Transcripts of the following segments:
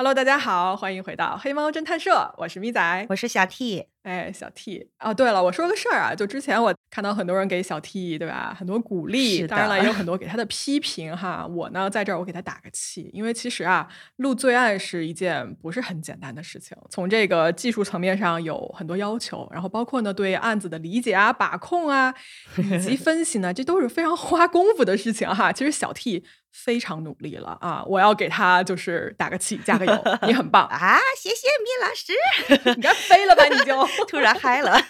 Hello，大家好，欢迎回到黑猫侦探社，我是咪仔，我是小 T。哎，小 T 啊，对了，我说个事儿啊，就之前我看到很多人给小 T 对吧，很多鼓励，当然了，也有很多给他的批评哈。我呢，在这儿我给他打个气，因为其实啊，录罪案是一件不是很简单的事情，从这个技术层面上有很多要求，然后包括呢对案子的理解啊、把控啊以及 分析呢，这都是非常花功夫的事情哈。其实小 T。非常努力了啊！我要给他就是打个气，加个油，你很棒啊！谢谢米老师，你该飞了吧？你就 突然嗨了，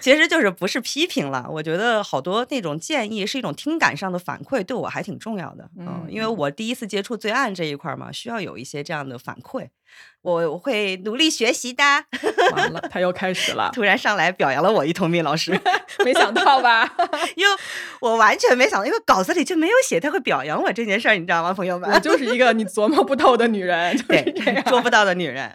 其实就是不是批评了。我觉得好多那种建议是一种听感上的反馈，对我还挺重要的。嗯，因为我第一次接触罪案这一块嘛，需要有一些这样的反馈。我我会努力学习的。完了，他又开始了，突然上来表扬了我一通，米老师，没想到吧？因为我完全没想到，因为稿子里就没有写他会表扬我这件事儿，你知道吗，朋友们？我就是一个你琢磨不透的女人，对，捉不到的女人，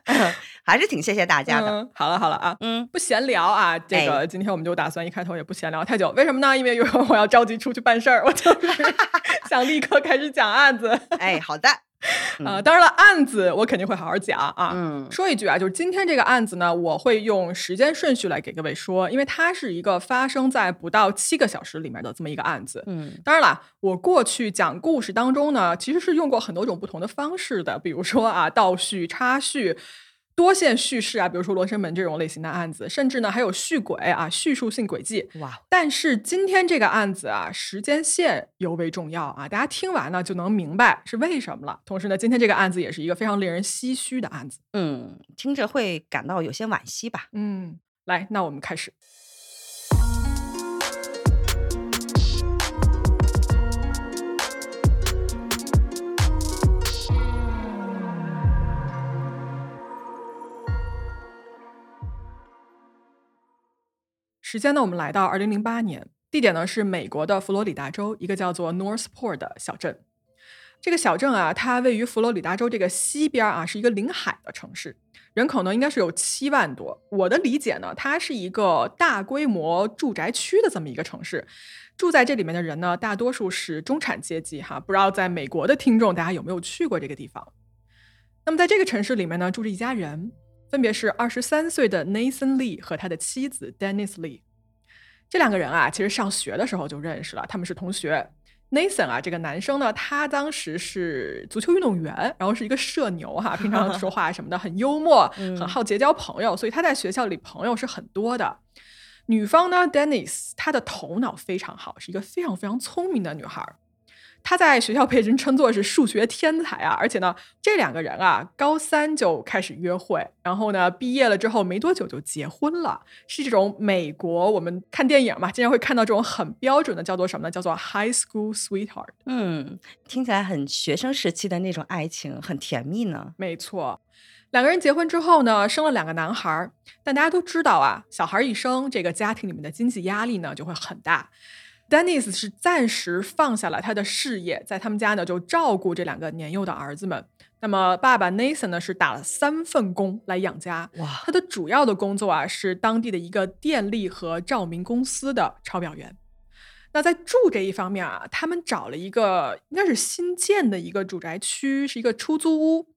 还是挺谢谢大家的。好了好了啊，嗯，不闲聊啊，这个今天我们就打算一开头也不闲聊太久，为什么呢？因为一会儿我要着急出去办事儿，我就是 想立刻开始讲案子。哎，好的。啊，当然了，案子我肯定会好好讲啊。嗯，说一句啊，就是今天这个案子呢，我会用时间顺序来给各位说，因为它是一个发生在不到七个小时里面的这么一个案子。嗯，当然了，我过去讲故事当中呢，其实是用过很多种不同的方式的，比如说啊，倒叙、插叙。多线叙事啊，比如说罗生门这种类型的案子，甚至呢还有续轨啊，叙述性轨迹。哇！但是今天这个案子啊，时间线尤为重要啊，大家听完呢就能明白是为什么了。同时呢，今天这个案子也是一个非常令人唏嘘的案子。嗯，听着会感到有些惋惜吧。嗯，来，那我们开始。时间呢？我们来到二零零八年，地点呢是美国的佛罗里达州一个叫做 Northport 的小镇。这个小镇啊，它位于佛罗里达州这个西边啊，是一个临海的城市，人口呢应该是有七万多。我的理解呢，它是一个大规模住宅区的这么一个城市。住在这里面的人呢，大多数是中产阶级哈。不知道在美国的听众，大家有没有去过这个地方？那么在这个城市里面呢，住着一家人，分别是二十三岁的 Nathan Lee 和他的妻子 Dennis Lee。这两个人啊，其实上学的时候就认识了，他们是同学。Nathan 啊，这个男生呢，他当时是足球运动员，然后是一个社牛哈，平常说话什么的很幽默，很好结交朋友，所以他在学校里朋友是很多的。女方呢，Dennis，她的头脑非常好，是一个非常非常聪明的女孩。他在学校被人称作是数学天才啊，而且呢，这两个人啊，高三就开始约会，然后呢，毕业了之后没多久就结婚了，是这种美国我们看电影嘛，经常会看到这种很标准的，叫做什么呢？叫做 high school sweetheart。嗯，听起来很学生时期的那种爱情，很甜蜜呢。没错，两个人结婚之后呢，生了两个男孩，但大家都知道啊，小孩一生，这个家庭里面的经济压力呢就会很大。Dennis 是暂时放下了他的事业，在他们家呢就照顾这两个年幼的儿子们。那么爸爸 Nathan 呢是打了三份工来养家。哇，他的主要的工作啊是当地的一个电力和照明公司的抄表员。那在住这一方面啊，他们找了一个应该是新建的一个住宅区，是一个出租屋。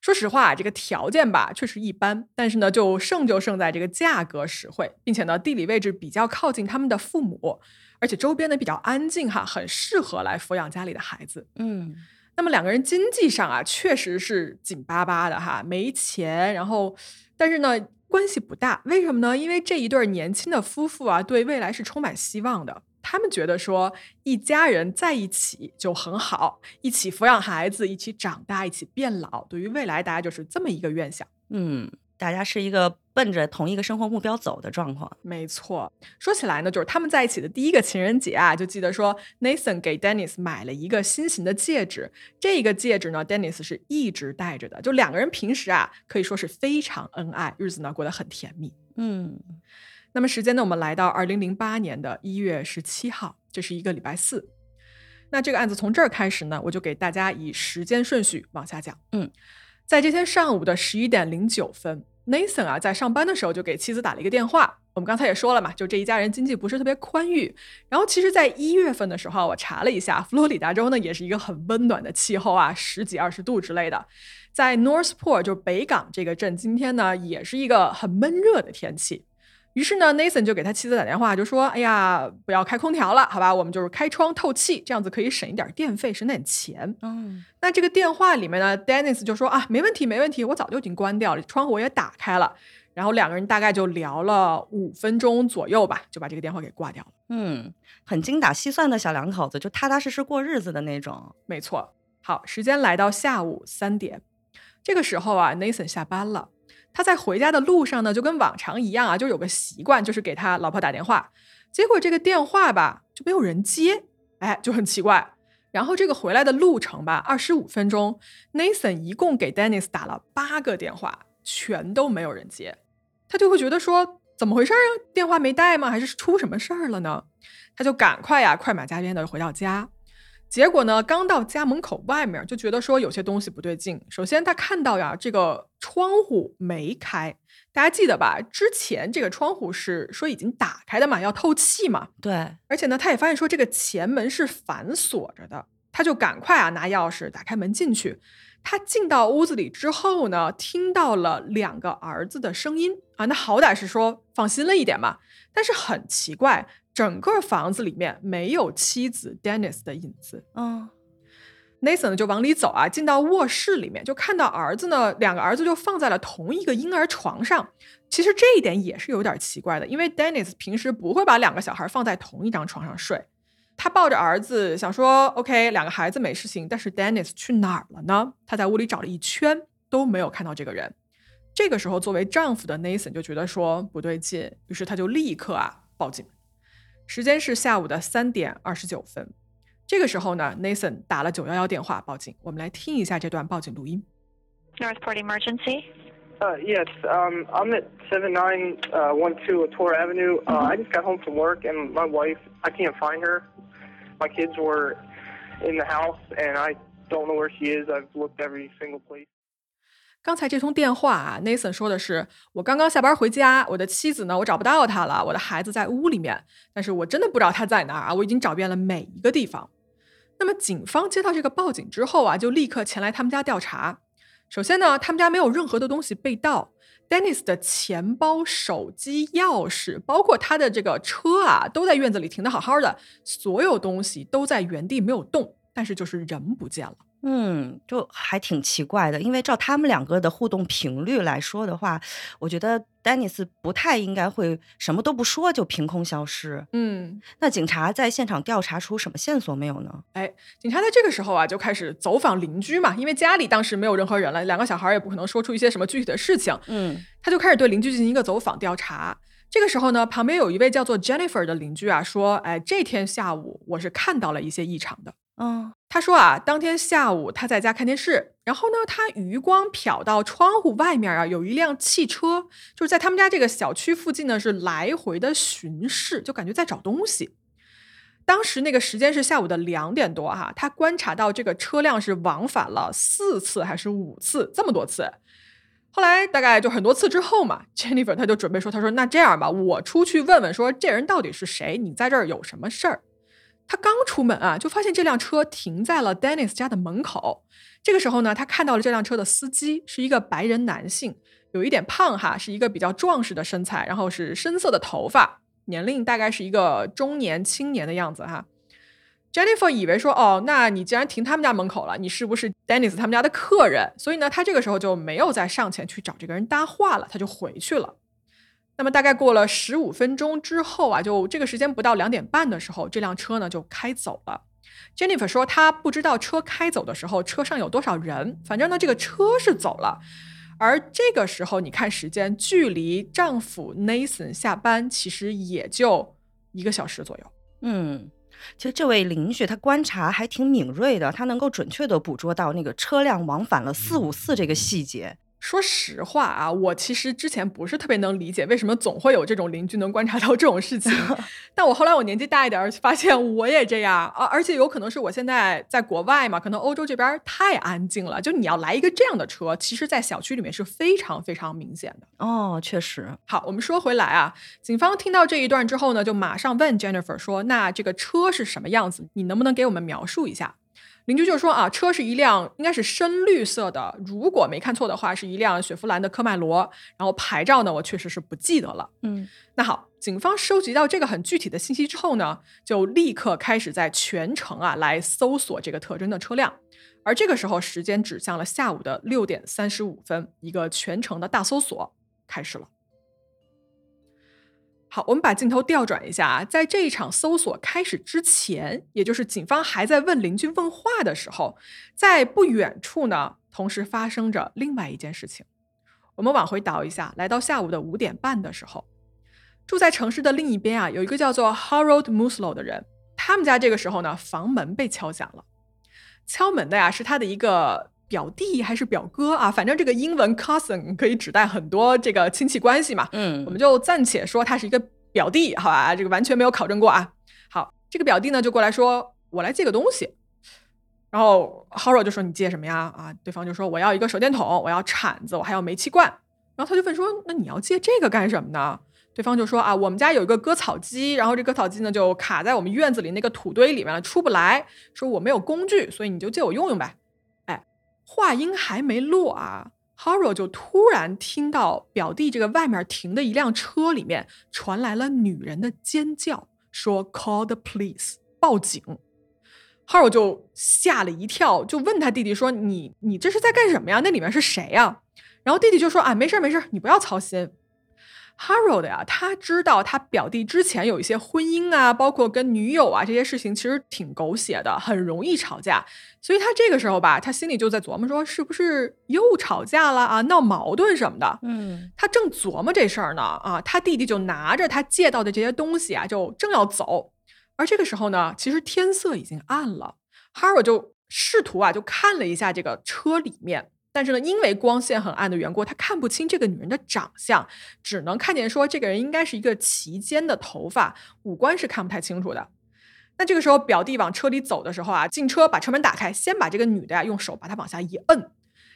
说实话，这个条件吧确实一般，但是呢就胜就胜在这个价格实惠，并且呢地理位置比较靠近他们的父母。而且周边呢比较安静哈，很适合来抚养家里的孩子。嗯，那么两个人经济上啊确实是紧巴巴的哈，没钱。然后，但是呢关系不大，为什么呢？因为这一对年轻的夫妇啊，对未来是充满希望的。他们觉得说一家人在一起就很好，一起抚养孩子，一起长大，一起变老，对于未来大家就是这么一个愿想。嗯。大家是一个奔着同一个生活目标走的状况，没错。说起来呢，就是他们在一起的第一个情人节啊，就记得说，Nathan 给 Dennis 买了一个新型的戒指。这个戒指呢，Dennis 是一直戴着的。就两个人平时啊，可以说是非常恩爱，日子呢过得很甜蜜。嗯。那么时间呢，我们来到二零零八年的一月十七号，这是一个礼拜四。那这个案子从这儿开始呢，我就给大家以时间顺序往下讲。嗯。在这天上午的十一点零九分 Nathan 啊，在上班的时候就给妻子打了一个电话。我们刚才也说了嘛，就这一家人经济不是特别宽裕。然后其实，在一月份的时候，我查了一下，佛罗里达州呢也是一个很温暖的气候啊，十几二十度之类的。在 Northport 就北港这个镇，今天呢也是一个很闷热的天气。于是呢，Nathan 就给他妻子打电话，就说：“哎呀，不要开空调了，好吧？我们就是开窗透气，这样子可以省一点电费，省点钱。”嗯，那这个电话里面呢，Dennis 就说：“啊，没问题，没问题，我早就已经关掉了，窗户我也打开了。”然后两个人大概就聊了五分钟左右吧，就把这个电话给挂掉了。嗯，很精打细算的小两口子，就踏踏实实过日子的那种。没错。好，时间来到下午三点，这个时候啊，Nathan 下班了。他在回家的路上呢，就跟往常一样啊，就有个习惯，就是给他老婆打电话。结果这个电话吧就没有人接，哎，就很奇怪。然后这个回来的路程吧，二十五分钟，Nathan 一共给 Dennis 打了八个电话，全都没有人接。他就会觉得说，怎么回事啊？电话没带吗？还是出什么事儿了呢？他就赶快呀，快马加鞭的回到家。结果呢，刚到家门口外面，就觉得说有些东西不对劲。首先，他看到呀，这个窗户没开。大家记得吧？之前这个窗户是说已经打开的嘛，要透气嘛。对。而且呢，他也发现说这个前门是反锁着的。他就赶快啊，拿钥匙打开门进去。他进到屋子里之后呢，听到了两个儿子的声音啊，那好歹是说放心了一点嘛。但是很奇怪。整个房子里面没有妻子 Dennis 的影子。嗯，Nathan 就往里走啊，进到卧室里面，就看到儿子呢，两个儿子就放在了同一个婴儿床上。其实这一点也是有点奇怪的，因为 Dennis 平时不会把两个小孩放在同一张床上睡。他抱着儿子想说：“OK，两个孩子没事情。”但是 Dennis 去哪儿了呢？他在屋里找了一圈都没有看到这个人。这个时候，作为丈夫的 Nathan 就觉得说不对劲，于是他就立刻啊报警。时间是下午的三点二十九分，这个时候呢，Nathan 打了九幺幺电话报警。我们来听一下这段报警录音。Northport emergency. Uh, yes, um, I'm at 7912 uh, Tor Avenue. Uh, mm-hmm. I just got home from work, and my wife, I can't find her. My kids were in the house, and I don't know where she is. I've looked every single place. 刚才这通电话啊，Nathan 说的是我刚刚下班回家，我的妻子呢，我找不到她了，我的孩子在屋里面，但是我真的不知道她在哪儿啊，我已经找遍了每一个地方。那么警方接到这个报警之后啊，就立刻前来他们家调查。首先呢，他们家没有任何的东西被盗，Dennis 的钱包、手机、钥匙，包括他的这个车啊，都在院子里停的好好的，所有东西都在原地没有动，但是就是人不见了。嗯，就还挺奇怪的，因为照他们两个的互动频率来说的话，我觉得丹尼斯不太应该会什么都不说就凭空消失。嗯，那警察在现场调查出什么线索没有呢？哎，警察在这个时候啊就开始走访邻居嘛，因为家里当时没有任何人了，两个小孩也不可能说出一些什么具体的事情。嗯，他就开始对邻居进行一个走访调查。这个时候呢，旁边有一位叫做 Jennifer 的邻居啊说：“哎，这天下午我是看到了一些异常的。”嗯，他说啊，当天下午他在家看电视，然后呢，他余光瞟到窗户外面啊，有一辆汽车，就是在他们家这个小区附近呢，是来回的巡视，就感觉在找东西。当时那个时间是下午的两点多哈，他观察到这个车辆是往返了四次还是五次，这么多次。后来大概就很多次之后嘛，Jennifer 他就准备说，他说那这样吧，我出去问问，说这人到底是谁？你在这儿有什么事儿？他刚出门啊，就发现这辆车停在了 Dennis 家的门口。这个时候呢，他看到了这辆车的司机是一个白人男性，有一点胖哈，是一个比较壮实的身材，然后是深色的头发，年龄大概是一个中年青年的样子哈。Jennifer 以为说，哦，那你既然停他们家门口了，你是不是 Dennis 他们家的客人？所以呢，他这个时候就没有再上前去找这个人搭话了，他就回去了。那么大概过了十五分钟之后啊，就这个时间不到两点半的时候，这辆车呢就开走了。Jennifer 说她不知道车开走的时候车上有多少人，反正呢这个车是走了。而这个时候你看时间，距离丈夫 Nathan 下班其实也就一个小时左右。嗯，其实这位邻居他观察还挺敏锐的，他能够准确的捕捉到那个车辆往返了四五次这个细节。说实话啊，我其实之前不是特别能理解为什么总会有这种邻居能观察到这种事情。但我后来我年纪大一点，发现我也这样啊，而且有可能是我现在在国外嘛，可能欧洲这边太安静了，就你要来一个这样的车，其实在小区里面是非常非常明显的。哦，确实。好，我们说回来啊，警方听到这一段之后呢，就马上问 Jennifer 说：“那这个车是什么样子？你能不能给我们描述一下？”邻居就说啊，车是一辆应该是深绿色的，如果没看错的话，是一辆雪佛兰的科迈罗。然后牌照呢，我确实是不记得了。嗯，那好，警方收集到这个很具体的信息之后呢，就立刻开始在全城啊来搜索这个特征的车辆。而这个时候，时间指向了下午的六点三十五分，一个全城的大搜索开始了。好，我们把镜头调转一下啊，在这一场搜索开始之前，也就是警方还在问邻居问话的时候，在不远处呢，同时发生着另外一件事情。我们往回倒一下，来到下午的五点半的时候，住在城市的另一边啊，有一个叫做 Harold Muslow 的人，他们家这个时候呢，房门被敲响了。敲门的呀，是他的一个表弟还是表哥啊？反正这个英文 cousin 可以指代很多这个亲戚关系嘛。嗯我们就暂且说他是一个表弟，好吧？这个完全没有考证过啊。好，这个表弟呢就过来说：“我来借个东西。”然后 Haro 就说：“你借什么呀？”啊，对方就说：“我要一个手电筒，我要铲子，我还要煤气罐。”然后他就问说：“那你要借这个干什么呢？”对方就说：“啊，我们家有一个割草机，然后这割草机呢就卡在我们院子里那个土堆里面了，出不来。说我没有工具，所以你就借我用用呗。”话音还没落啊，Haro 就突然听到表弟这个外面停的一辆车里面传来了女人的尖叫，说 “Call the police”，报警。Haro 就吓了一跳，就问他弟弟说：“你你这是在干什么呀？那里面是谁呀？”然后弟弟就说：“啊，没事没事，你不要操心。” Harold 呀，他知道他表弟之前有一些婚姻啊，包括跟女友啊这些事情，其实挺狗血的，很容易吵架。所以他这个时候吧，他心里就在琢磨说，是不是又吵架了啊，闹矛盾什么的。嗯他正琢磨这事儿呢，啊，他弟弟就拿着他借到的这些东西啊，就正要走。而这个时候呢，其实天色已经暗了。Harold 就试图啊，就看了一下这个车里面。但是呢，因为光线很暗的缘故，他看不清这个女人的长相，只能看见说这个人应该是一个齐肩的头发，五官是看不太清楚的。那这个时候，表弟往车里走的时候啊，进车把车门打开，先把这个女的呀用手把她往下一摁，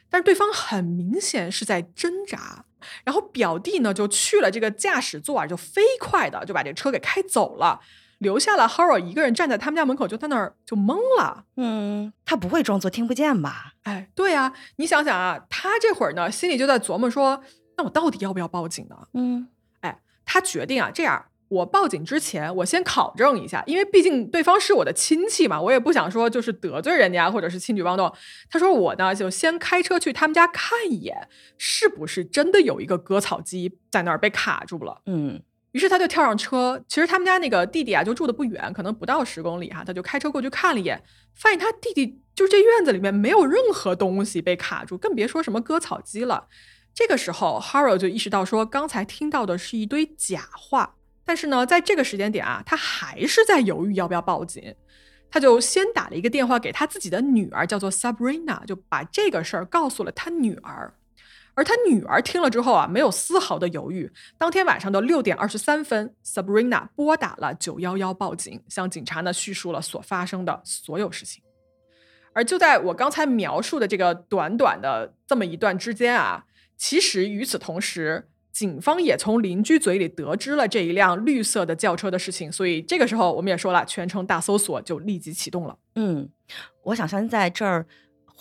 但是对方很明显是在挣扎，然后表弟呢就去了这个驾驶座啊，就飞快的就把这车给开走了。留下了 Haro 一个人站在他们家门口，就在那儿就懵了。嗯，他不会装作听不见吧？哎，对啊，你想想啊，他这会儿呢，心里就在琢磨说，那我到底要不要报警呢？嗯哎，他决定啊，这样，我报警之前，我先考证一下，因为毕竟对方是我的亲戚嘛，我也不想说就是得罪人家或者是轻举妄动。他说我呢，就先开车去他们家看一眼，是不是真的有一个割草机在那儿被卡住了。嗯于是他就跳上车，其实他们家那个弟弟啊就住的不远，可能不到十公里哈，他就开车过去看了一眼，发现他弟弟就是这院子里面没有任何东西被卡住，更别说什么割草机了。这个时候，Haro 就意识到说，刚才听到的是一堆假话，但是呢，在这个时间点啊，他还是在犹豫要不要报警。他就先打了一个电话给他自己的女儿，叫做 Sabrina，就把这个事儿告诉了他女儿。而他女儿听了之后啊，没有丝毫的犹豫。当天晚上的六点二十三分，Sabrina 拨打了九幺幺报警，向警察呢叙述了所发生的所有事情。而就在我刚才描述的这个短短的这么一段之间啊，其实与此同时，警方也从邻居嘴里得知了这一辆绿色的轿车的事情。所以这个时候，我们也说了，全城大搜索就立即启动了。嗯，我想先在这儿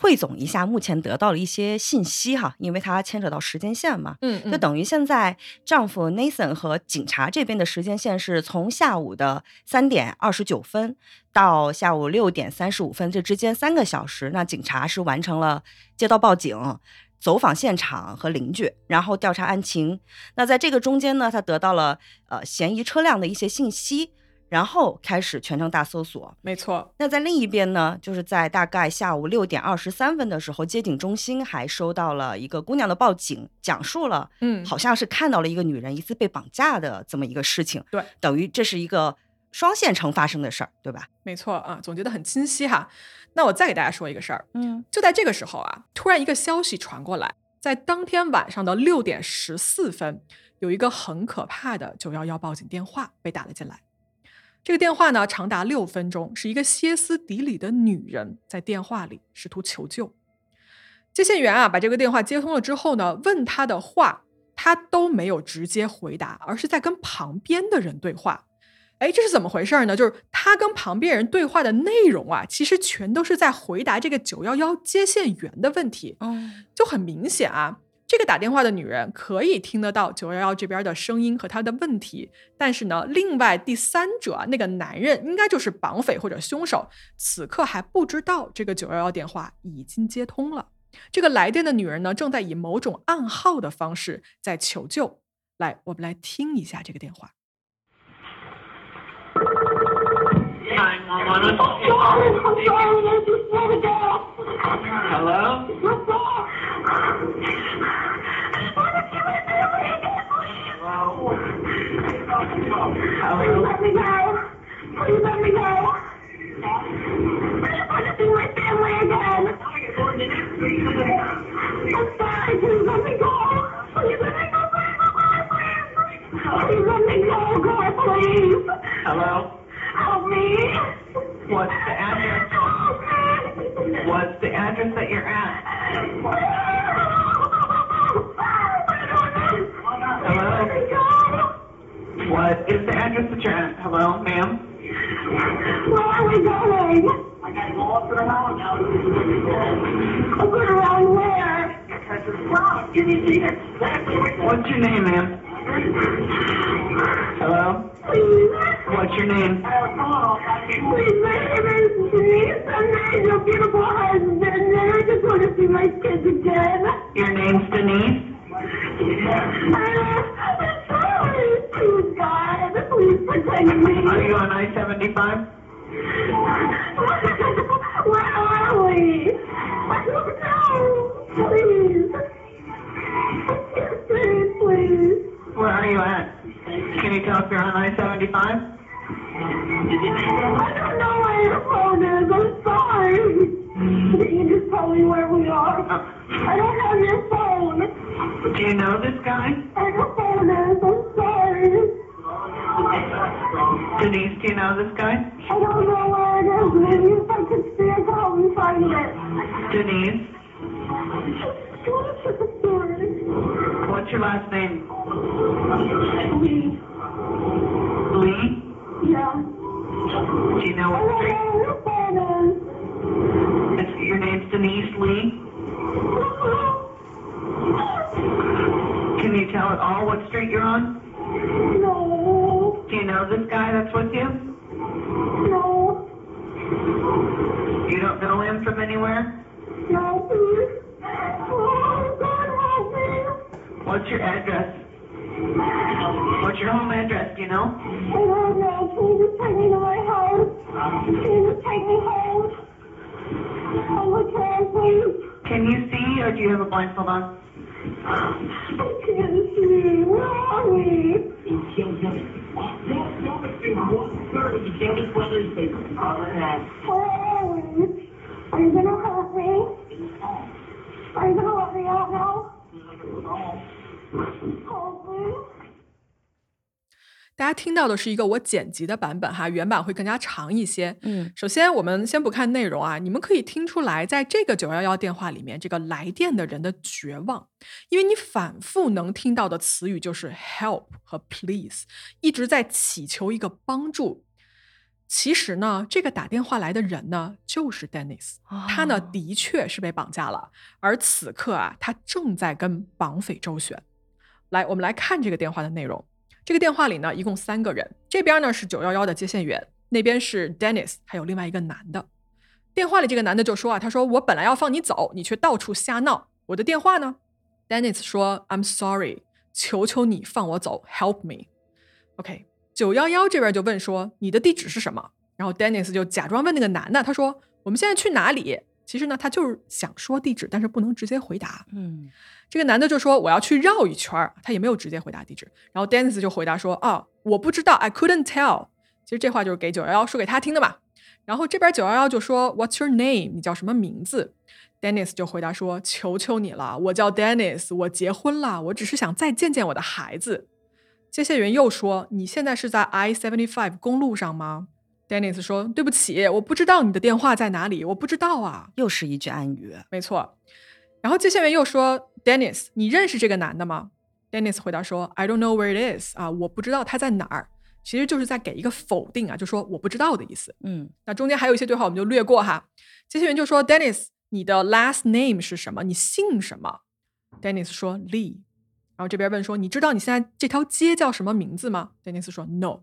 汇总一下目前得到了一些信息哈，因为它牵扯到时间线嘛。嗯就等于现在丈夫 Nathan 和警察这边的时间线是从下午的三点二十九分到下午六点三十五分这之间三个小时，那警察是完成了接到报警、走访现场和邻居，然后调查案情。那在这个中间呢，他得到了呃嫌疑车辆的一些信息，然后开始全城大搜索。没错，那在另一边呢，就是在大概下午六点二十三分的时候，接警中心还收到了一个姑娘的报警，讲述了嗯，好像是看到了一个女人疑似被绑架的这么一个事情。对，等于这是一个双线程发生的事儿，对吧？没错啊，总结的很清晰哈。那我再给大家说一个事儿，嗯就在这个时候啊，突然一个消息传过来，在当天晚上的六点十四分，有一个很可怕的九幺幺报警电话被打了进来。这个电话呢，长达六分钟，是一个歇斯底里的女人在电话里试图求救。接线员啊，把这个电话接通了之后呢，问他的话，他都没有直接回答，而是在跟旁边的人对话。哎，这是怎么回事呢？就是他跟旁边人对话的内容啊，其实全都是在回答这个九幺幺接线员的问题。嗯，就很明显啊，这个打电话的女人可以听得到九幺幺这边的声音和她的问题，但是呢，另外第三者那个男人应该就是绑匪或者凶手，此刻还不知道这个九幺幺电话已经接通了。这个来电的女人呢，正在以某种暗号的方式在求救。来，我们来听一下这个电话。911. Hello? Hello? Let me go. Please let me go. I just want to see my family again. I'm sorry. Please let me go. Please let me go. Please, please let me go, God, please. Hello? Help me. What's the address? Help me. What's the address that you're at? Hello? What is the address that you're at? Hello, ma'am? Where are we going? I gotta go up to the mountain now. Up and around where? Can you see it? What's your name, ma'am? Hello? What's your name? My kids again. Your name's Denise? I'm sorry, please God, please protect me. Are you on I-75? Where are we? No, please. Where are you at? Can you tell if you're on I-75? I don't know where your phone is. I'm sorry. Can you just tell me where we are? I don't have your phone. Do you know this guy? Where your phone is. I'm sorry. Denise, do you know this guy? I don't know where it is. Maybe if I could see it, help me find it. Denise, What's the story? What's your last name? Please. Lee? Yeah. Do you know what street? know where your. It's, your name's Denise Lee? Can you tell at all what street you're on? No. Do you know this guy that's with you? No. You don't know him from anywhere? No, What's your address? What's your home address, do you know? I don't know. Can you just take me to my house? Can you just take me home? Oh, I can't, please. Can you see or do you have a blindfold on? I can't see. Where are we? Where are we? Are you gonna help me? Are you gonna let me out now? 大家听到的是一个我剪辑的版本哈，原版会更加长一些。嗯，首先我们先不看内容啊，你们可以听出来，在这个九幺幺电话里面，这个来电的人的绝望，因为你反复能听到的词语就是 help 和 please，一直在祈求一个帮助。其实呢，这个打电话来的人呢，就是 Dennis，他呢哦的确是被绑架了，而此刻啊，他正在跟绑匪周旋。来，我们来看这个电话的内容。这个电话里呢，一共三个人，这边呢是九幺幺的接线员，那边是 Dennis，还有另外一个男的。电话里这个男的就说啊，他说我本来要放你走，你却到处瞎闹。我的电话呢？Dennis 说 I'm sorry，求求你放我走，Help me。OK，九幺幺这边就问说你的地址是什么？然后 Dennis 就假装问那个男的，他说我们现在去哪里？其实呢，他就是想说地址，但是不能直接回答。嗯，这个男的就说我要去绕一圈儿，他也没有直接回答地址。然后 Dennis 就回答说哦，我不知道，I couldn't tell。其实这话就是给九幺幺说给他听的嘛。然后这边九幺幺就说 What's your name？你叫什么名字？Dennis 就回答说：“求求你了，我叫 Dennis，我结婚了，我只是想再见见我的孩子。”接线员又说：“你现在是在 I seventy five 公路上吗？”Dennis 说：“对不起，我不知道你的电话在哪里，我不知道啊。又是一句暗语。”没错。然后接线员又说：“Dennis，你认识这个男的吗？”Dennis 回答说：“I don't know where it is。”啊，我不知道他在哪儿。其实就是在给一个否定啊，就说我不知道的意思。嗯，那中间还有一些对话，我们就略过哈。接线员就说：“Dennis，你的 last name 是什么？你姓什么？”Dennis 说：“Lee。”然后这边问说：“你知道你现在这条街叫什么名字吗？”Dennis 说：“No。”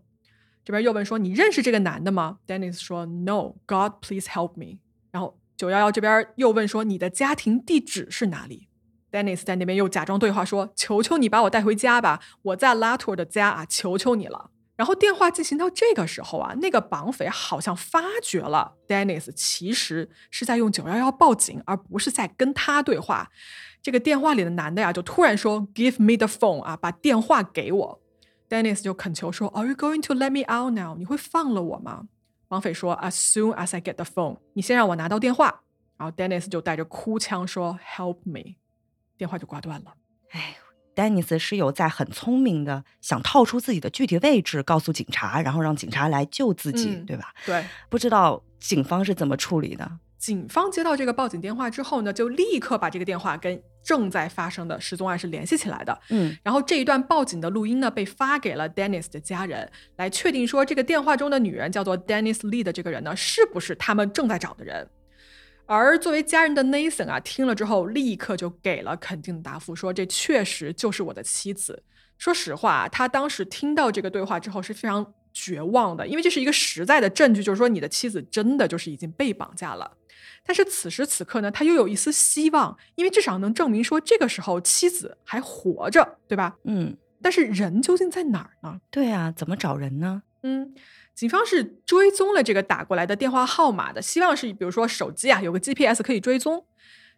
这边又问说：“你认识这个男的吗？”Dennis 说：“No，God please help me。”然后九幺幺这边又问说：“你的家庭地址是哪里？”Dennis 在那边又假装对话说：“求求你把我带回家吧，我在拉图尔的家啊，求求你了。”然后电话进行到这个时候啊，那个绑匪好像发觉了，Dennis 其实是在用九幺幺报警，而不是在跟他对话。这个电话里的男的呀，就突然说：“Give me the phone 啊，把电话给我。”Dennis 就恳求说：“Are you going to let me out now？你会放了我吗？”绑匪说：“As soon as I get the phone，你先让我拿到电话。”然后 Dennis 就带着哭腔说：“Help me！” 电话就挂断了。哎。丹尼斯是有在很聪明的想套出自己的具体位置，告诉警察，然后让警察来救自己，嗯对吧？对，不知道警方是怎么处理的。警方接到这个报警电话之后呢，就立刻把这个电话跟正在发生的失踪案是联系起来的。嗯，然后这一段报警的录音呢，被发给了 Dennis 的家人，来确定说这个电话中的女人叫做 Dennis Lee 的这个人呢，是不是他们正在找的人。而作为家人的 Nathan 啊，听了之后立刻就给了肯定的答复，说这确实就是我的妻子。说实话，他当时听到这个对话之后是非常绝望的，因为这是一个实在的证据，就是说你的妻子真的就是已经被绑架了。但是此时此刻呢，他又有一丝希望，因为至少能证明说这个时候妻子还活着，对吧？嗯，但是人究竟在哪儿呢？对啊，怎么找人呢？嗯，警方是追踪了这个打过来的电话号码的，希望是比如说手机啊有个 GPS 可以追踪。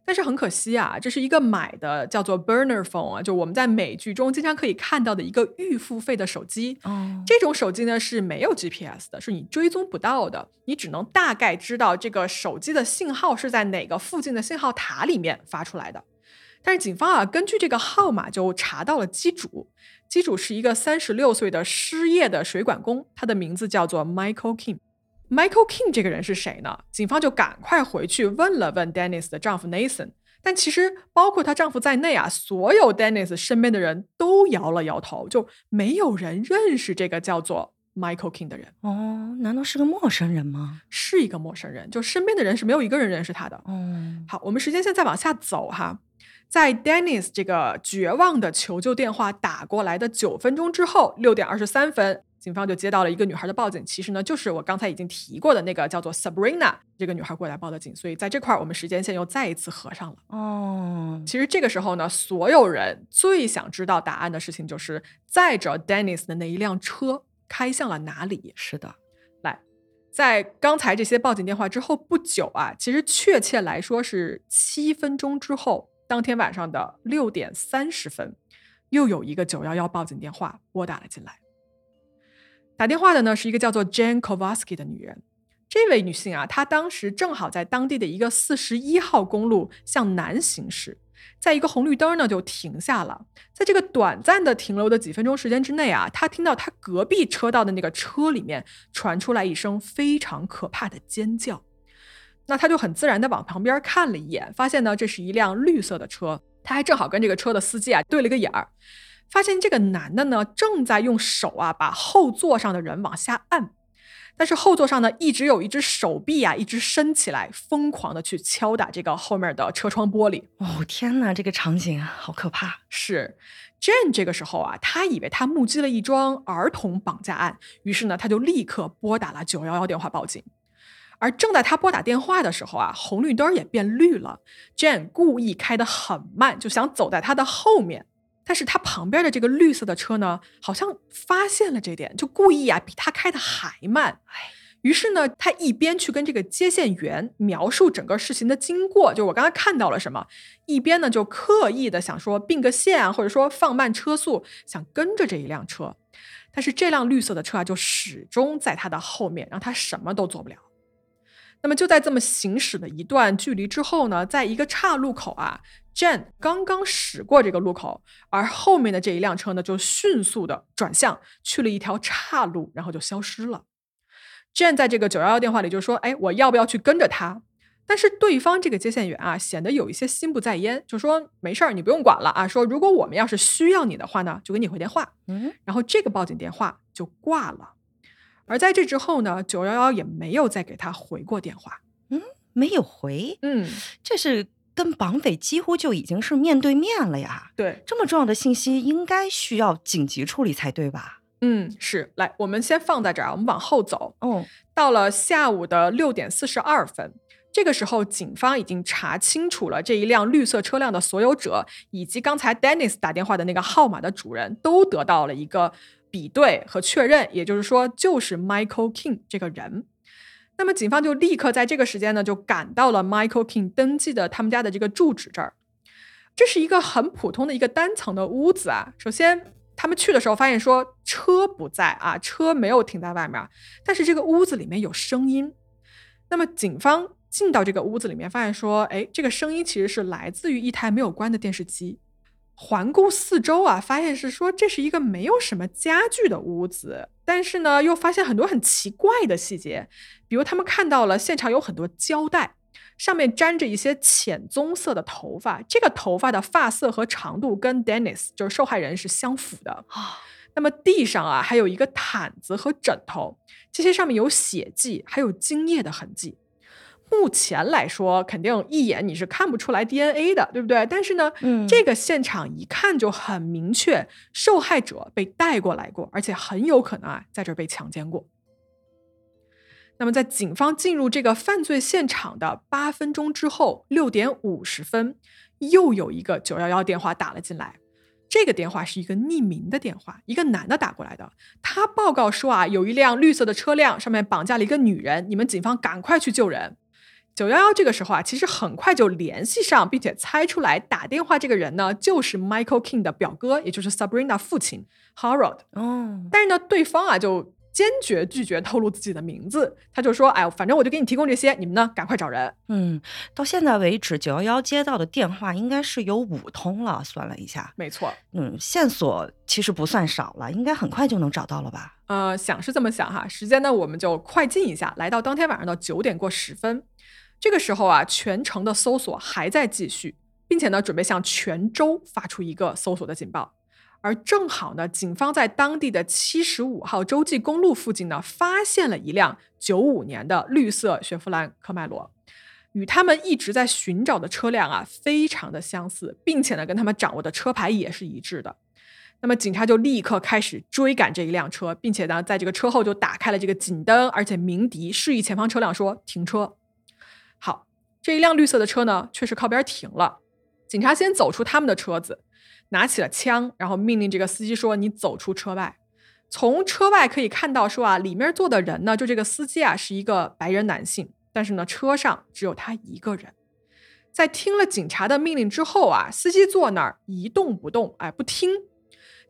但是很可惜啊，这是一个买的叫做 burner phone 啊，就我们在美剧中经常可以看到的一个预付费的手机。哦，这种手机呢是没有 GPS 的，是你追踪不到的，你只能大概知道这个手机的信号是在哪个附近的信号塔里面发出来的。但是警方啊，根据这个号码就查到了机主，机主是一个三十六岁的失业的水管工，他的名字叫做 Michael King。Michael King 这个人是谁呢？警方就赶快回去问了问 Dennis 的丈夫 Nathan，但其实包括她丈夫在内啊，所有 Dennis 身边的人都摇了摇头，就没有人认识这个叫做 Michael King 的人，哦，难道是个陌生人吗？是一个陌生人，就身边的人是没有一个人认识他的。嗯，好，我们时间线再往下走哈，在 Dennis 这个绝望的求救电话打过来的九分钟之后，六点二十三分，警方就接到了一个女孩的报警。其实呢，就是我刚才已经提过的那个叫做 Sabrina 这个女孩过来报的警。所以在这块儿，我们时间线又再一次合上了。哦，其实这个时候呢，所有人最想知道答案的事情就是载着 Dennis 的那一辆车开向了哪里。是的，来，在刚才这些报警电话之后不久啊，其实确切来说是七分钟之后，当天晚上的六点三十分，又有一个九幺幺报警电话拨打了进来。打电话的呢是一个叫做 Jane Kowalski 的女人。这位女性啊，她当时正好在当地的一个四十一号公路向南行驶，在一个红绿灯呢就停下了。在这个短暂的停留的几分钟时间之内啊，她听到她隔壁车道的那个车里面传出来一声非常可怕的尖叫。那她就很自然的往旁边看了一眼，发现呢这是一辆绿色的车，她还正好跟这个车的司机啊对了个眼儿，发现这个男的呢正在用手啊把后座上的人往下按。但是后座上呢，一直有一只手臂啊，一直伸起来，疯狂的去敲打这个后面的车窗玻璃。哦天哪，这个场景啊，好可怕！是 Jane 这个时候啊，他以为他目击了一桩儿童绑架案，于是呢，他就立刻拨打了九幺幺电话报警。而正在他拨打电话的时候啊，红绿灯也变绿了。Jane 故意开得很慢，就想走在他的后面。但是他旁边的这个绿色的车呢，好像发现了这点，就故意啊比他开的还慢。于是呢，他一边去跟这个接线员描述整个事情的经过，就我刚才看到了什么，一边呢就刻意的想说并个线啊，或者说放慢车速，想跟着这一辆车。但是这辆绿色的车啊，就始终在他的后面，让他什么都做不了。那么就在这么行驶了一段距离之后呢，在一个岔路口啊，Jane 刚刚驶过这个路口，而后面的这一辆车呢就迅速的转向去了一条岔路，然后就消失了。Jane 在这个九幺幺电话里就说：“哎，我要不要去跟着他？”但是对方这个接线员啊，显得有一些心不在焉，就说：“没事儿，你不用管了啊。”说如果我们要是需要你的话呢，就给你回电话。嗯，然后这个报警电话就挂了。而在这之后呢，九幺幺也没有再给他回过电话。嗯没有回，嗯，这是跟绑匪几乎就已经是面对面了呀。对，这么重要的信息，应该需要紧急处理才对吧？嗯，是。来，我们先放在这儿，我们往后走。嗯，到了下午的六点四十二分，这个时候，警方已经查清楚了这一辆绿色车辆的所有者，以及刚才 Dennis 打电话的那个号码的主人，都得到了一个比对和确认，也就是说，就是 Michael King 这个人。那么，警方就立刻在这个时间呢，就赶到了 Michael King 登记的他们家的这个住址这儿。这是一个很普通的一个单层的屋子啊。首先，他们去的时候发现说车不在啊，车没有停在外面，但是这个屋子里面有声音。那么，警方进到这个屋子里面，发现说，哎，这个声音其实是来自于一台没有关的电视机。环顾四周啊，发现是说这是一个没有什么家具的屋子，但是呢，又发现很多很奇怪的细节，比如他们看到了现场有很多胶带，上面粘着一些浅棕色的头发，这个头发的发色和长度跟 Dennis 就是受害人是相符的。那么地上啊还有一个毯子和枕头，这些上面有血迹，还有精液的痕迹。目前来说，肯定一眼你是看不出来 DNA 的，对不对？但是呢，嗯这个现场一看就很明确，受害者被带过来过，而且很有可能啊在这儿被强奸过。那么，在警方进入这个犯罪现场的八分钟之后，六点五十分，又有一个九幺幺电话打了进来。这个电话是一个匿名的电话，一个男的打过来的。他报告说啊，有一辆绿色的车辆上面绑架了一个女人，你们警方赶快去救人。九幺幺这个时候啊，其实很快就联系上，并且猜出来打电话这个人呢，就是 Michael King 的表哥，也就是 Sabrina 父亲 Harold。哦，但是呢，对方啊就坚决拒绝透露自己的名字，他就说：“哎，反正我就给你提供这些，你们呢赶快找人。嗯，到现在为止，九幺幺接到的电话应该是有五通了，算了一下”，没错，嗯，线索其实不算少了，应该很快就能找到了吧？呃，想是这么想哈。时间呢，我们就快进一下，来到当天晚上的九点过十分。这个时候啊，全城的搜索还在继续，并且呢，准备向全州发出一个搜索的警报。而正好呢，警方在当地的七十五号洲际公路附近呢，发现了一辆九五年的绿色雪佛兰科迈罗，与他们一直在寻找的车辆啊，非常的相似，并且呢，跟他们掌握的车牌也是一致的。那么警察就立刻开始追赶这一辆车，并且呢，在这个车后就打开了这个警灯，而且鸣笛，示意前方车辆说停车。这一辆绿色的车呢，确实靠边停了。警察先走出他们的车子，拿起了枪，然后命令这个司机说：“你走出车外。”从车外可以看到，说啊，里面坐的人呢，就这个司机啊，是一个白人男性，但是呢，车上只有他一个人。在听了警察的命令之后啊，司机坐那儿一动不动，哎，不听。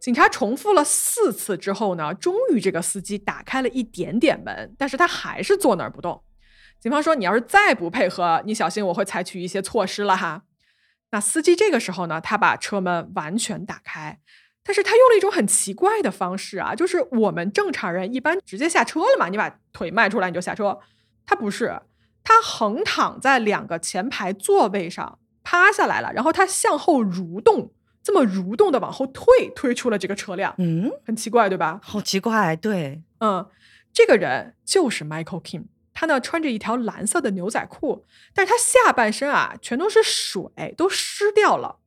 警察重复了四次之后呢，终于这个司机打开了一点点门，但是他还是坐那儿不动。警方说：“你要是再不配合，你小心我会采取一些措施了哈。”那司机这个时候呢，他把车门完全打开，但是他用了一种很奇怪的方式啊，就是我们正常人一般直接下车了嘛，你把腿迈出来你就下车，他不是，他横躺在两个前排座位上，趴下来了，然后他向后蠕动，这么蠕动的往后退，推出了这个车辆，嗯，很奇怪对吧？好奇怪，对，嗯，这个人就是 Michael Kim，他呢穿着一条蓝色的牛仔裤，但是他下半身啊全都是水，都湿掉了。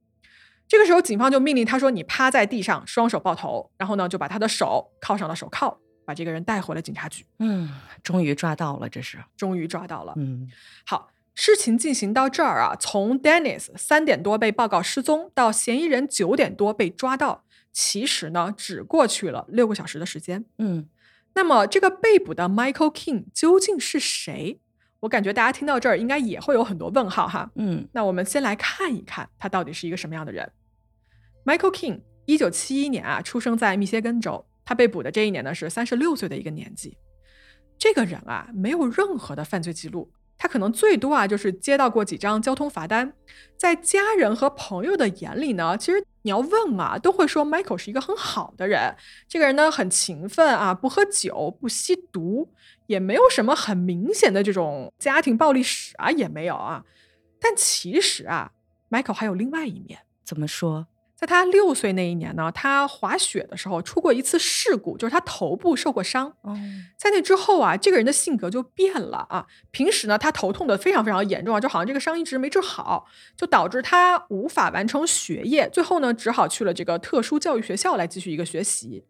这个时候，警方就命令他说：“你趴在地上，双手抱头。”然后呢，就把他的手铐上了手铐，把这个人带回了警察局。嗯，终于抓到了，这是，终于抓到了。嗯，好，事情进行到这儿啊，从 Dennis 三点多被报告失踪到嫌疑人九点多被抓到，其实呢只过去了六个小时的时间。嗯，那么这个被捕的 Michael King 究竟是谁？我感觉大家听到这儿应该也会有很多问号哈。嗯，那我们先来看一看他到底是一个什么样的人。Michael King 一九七一年啊，出生在密歇根州。他被捕的这一年呢是三十六岁的一个年纪。这个人啊，没有任何的犯罪记录，他可能最多啊就是接到过几张交通罚单。在家人和朋友的眼里呢，其实你要问啊，都会说 Michael 是一个很好的人。这个人呢很勤奋啊，不喝酒，不吸毒，也没有什么很明显的这种家庭暴力史啊，也没有啊。但其实啊，Michael 还有另外一面。怎么说？在他六岁那一年呢，他滑雪的时候出过一次事故，就是他头部受过伤。哦，在那之后啊，这个人的性格就变了啊。平时呢，他头痛的非常非常严重啊，就好像这个伤一直没治好，就导致他无法完成学业，最后呢，只好去了这个特殊教育学校来继续一个学习。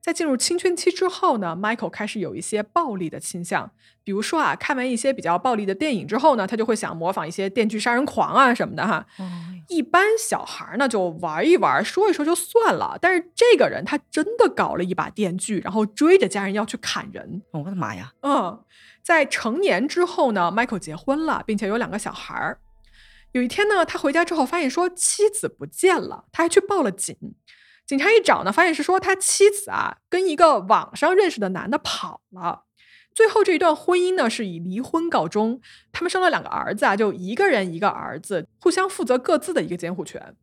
在进入青春期之后呢，Michael 开始有一些暴力的倾向，比如说啊，看完一些比较暴力的电影之后呢，他就会想模仿一些电锯杀人狂啊什么的哈。哦，一般小孩呢就玩一玩，说一说就算了，但是这个人他真的搞了一把电锯，然后追着家人要去砍人。我的妈呀！嗯，在成年之后呢，Michael 结婚了，并且有两个小孩儿。有一天呢，他回家之后发现说妻子不见了，他还去报了警。警察一找呢，发现是说他妻子啊跟一个网上认识的男的跑了。最后这一段婚姻呢是以离婚告终。他们生了两个儿子啊，就一个人一个儿子，互相负责各自的一个监护权。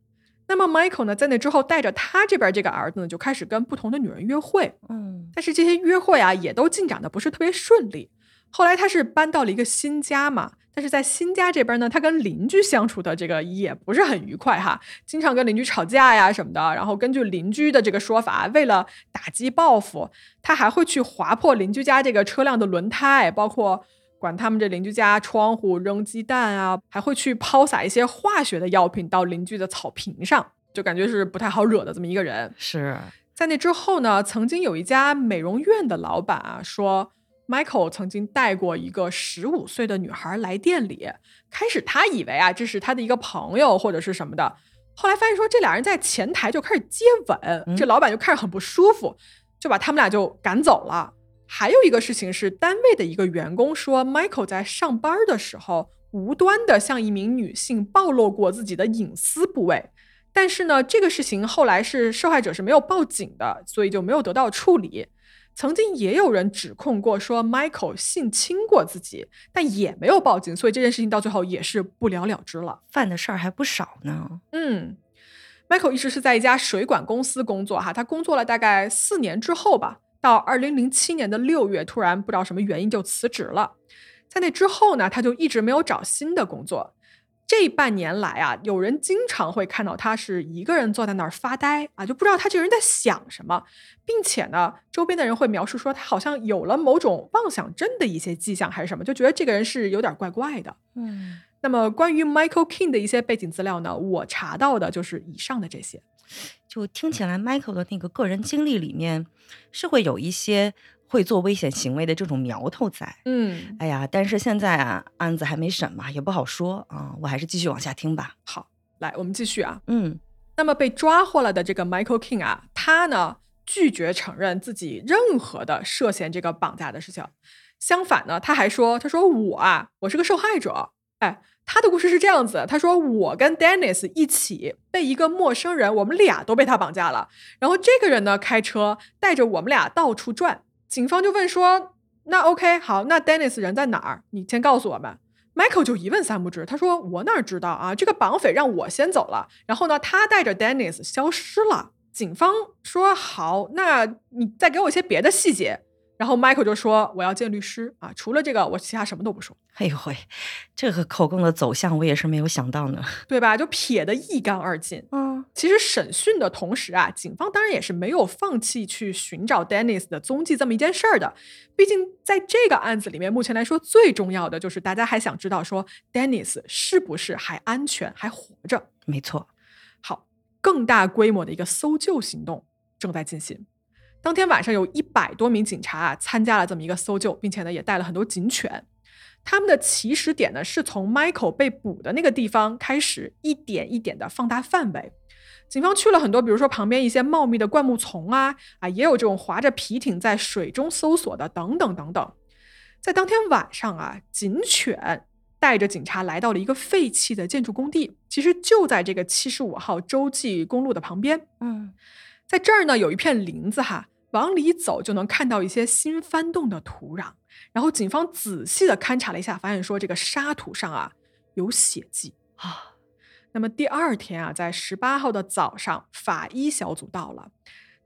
那么 Michael 呢，在那之后带着他这边这个儿子呢，就开始跟不同的女人约会。嗯，但是这些约会啊，也都进展的不是特别顺利。后来他是搬到了一个新家嘛，但是在新家这边呢，他跟邻居相处的这个也不是很愉快哈，经常跟邻居吵架呀什么的。然后根据邻居的这个说法，为了打击报复，他还会去划破邻居家这个车辆的轮胎，包括管他们这邻居家窗户扔鸡蛋啊，还会去抛洒一些化学的药品到邻居的草坪上，就感觉是不太好惹的这么一个人。是，在那之后呢，曾经有一家美容院的老板啊说，Michael 曾经带过一个十五岁的女孩来店里。开始他以为啊这是他的一个朋友或者是什么的，后来发现说这俩人在前台就开始接吻，这老板就开始很不舒服，就把他们俩就赶走了。还有一个事情是，单位的一个员工说，Michael 在上班的时候无端的向一名女性暴露过自己的隐私部位。但是呢，这个事情后来是受害者是没有报警的，所以就没有得到处理。曾经也有人指控过说 Michael 性侵过自己，但也没有报警，所以这件事情到最后也是不了了之了。犯的事儿还不少呢。嗯，Michael 一直是在一家水管公司工作哈，他工作了大概四年之后吧，到二零零七年的六月，突然不知道什么原因就辞职了。在那之后呢，他就一直没有找新的工作。这半年来啊，有人经常会看到他是一个人坐在那儿发呆啊，就不知道他这个人在想什么，并且呢，周边的人会描述说他好像有了某种妄想症的一些迹象，还是什么，就觉得这个人是有点怪怪的。嗯，那么关于 Michael King 的一些背景资料呢，我查到的就是以上的这些。就听起来 Michael 的那个个人经历里面是会有一些会做危险行为的这种苗头在。嗯，哎呀，但是现在啊，案子还没审嘛，也不好说啊。我还是继续往下听吧。好，来我们继续啊。嗯，那么被抓获了的这个 Michael King 啊，他呢拒绝承认自己任何的涉嫌这个绑架的事情。相反呢，他还说：“他说我啊，我是个受害者。”哎，他的故事是这样子：他说我跟 Dennis 一起被一个陌生人，我们俩都被他绑架了。然后这个人呢，开车带着我们俩到处转。警方就问说：“那 OK，好，那 Dennis 人在哪儿？你先告诉我们。” Michael 就一问三不知，他说：“我哪知道啊？这个绑匪让我先走了，然后呢，他带着 Dennis 消失了。”警方说：“好，那你再给我一些别的细节。”然后 Michael 就说：“我要见律师啊，除了这个，我其他什么都不说，哎呦喂，这个口供的走向我也是没有想到呢。对吧？就撇得一干二净。”嗯，其实审讯的同时啊，警方当然也是没有放弃去寻找 Dennis 的踪迹这么一件事儿的。毕竟在这个案子里面，目前来说最重要的就是大家还想知道说 Dennis 是不是还安全还活着。没错。好，更大规模的一个搜救行动正在进行。当天晚上有一百多名警察啊参加了这么一个搜救，并且呢也带了很多警犬。他们的起始点呢是从 Michael 被捕的那个地方开始，一点一点的放大范围。警方去了很多，比如说旁边一些茂密的灌木丛啊，啊，也有这种划着皮艇在水中搜索的，等等等等。在当天晚上啊，警犬带着警察来到了一个废弃的建筑工地，其实就在这个七十五号洲际公路的旁边。嗯，在这儿呢，有一片林子哈，往里走就能看到一些新翻动的土壤。然后警方仔细的勘察了一下，发现说这个沙土上啊有血迹啊。那么第二天啊，在十八号的早上，法医小组到了，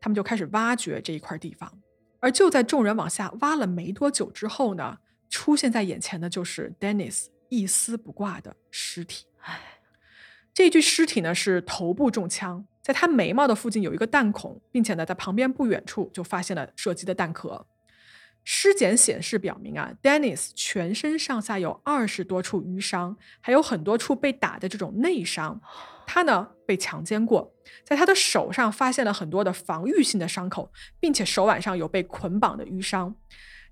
他们就开始挖掘这一块地方。而就在众人往下挖了没多久之后呢，出现在眼前的就是 Dennis 一丝不挂的尸体。唉，这具尸体呢是头部中枪，在他眉毛的附近有一个弹孔，并且呢在旁边不远处就发现了射击的弹壳。尸检显示表明啊，Dennis 全身上下有二十多处淤伤，还有很多处被打的这种内伤。他呢被强奸过，在他的手上发现了很多的防御性的伤口，并且手腕上有被捆绑的淤伤。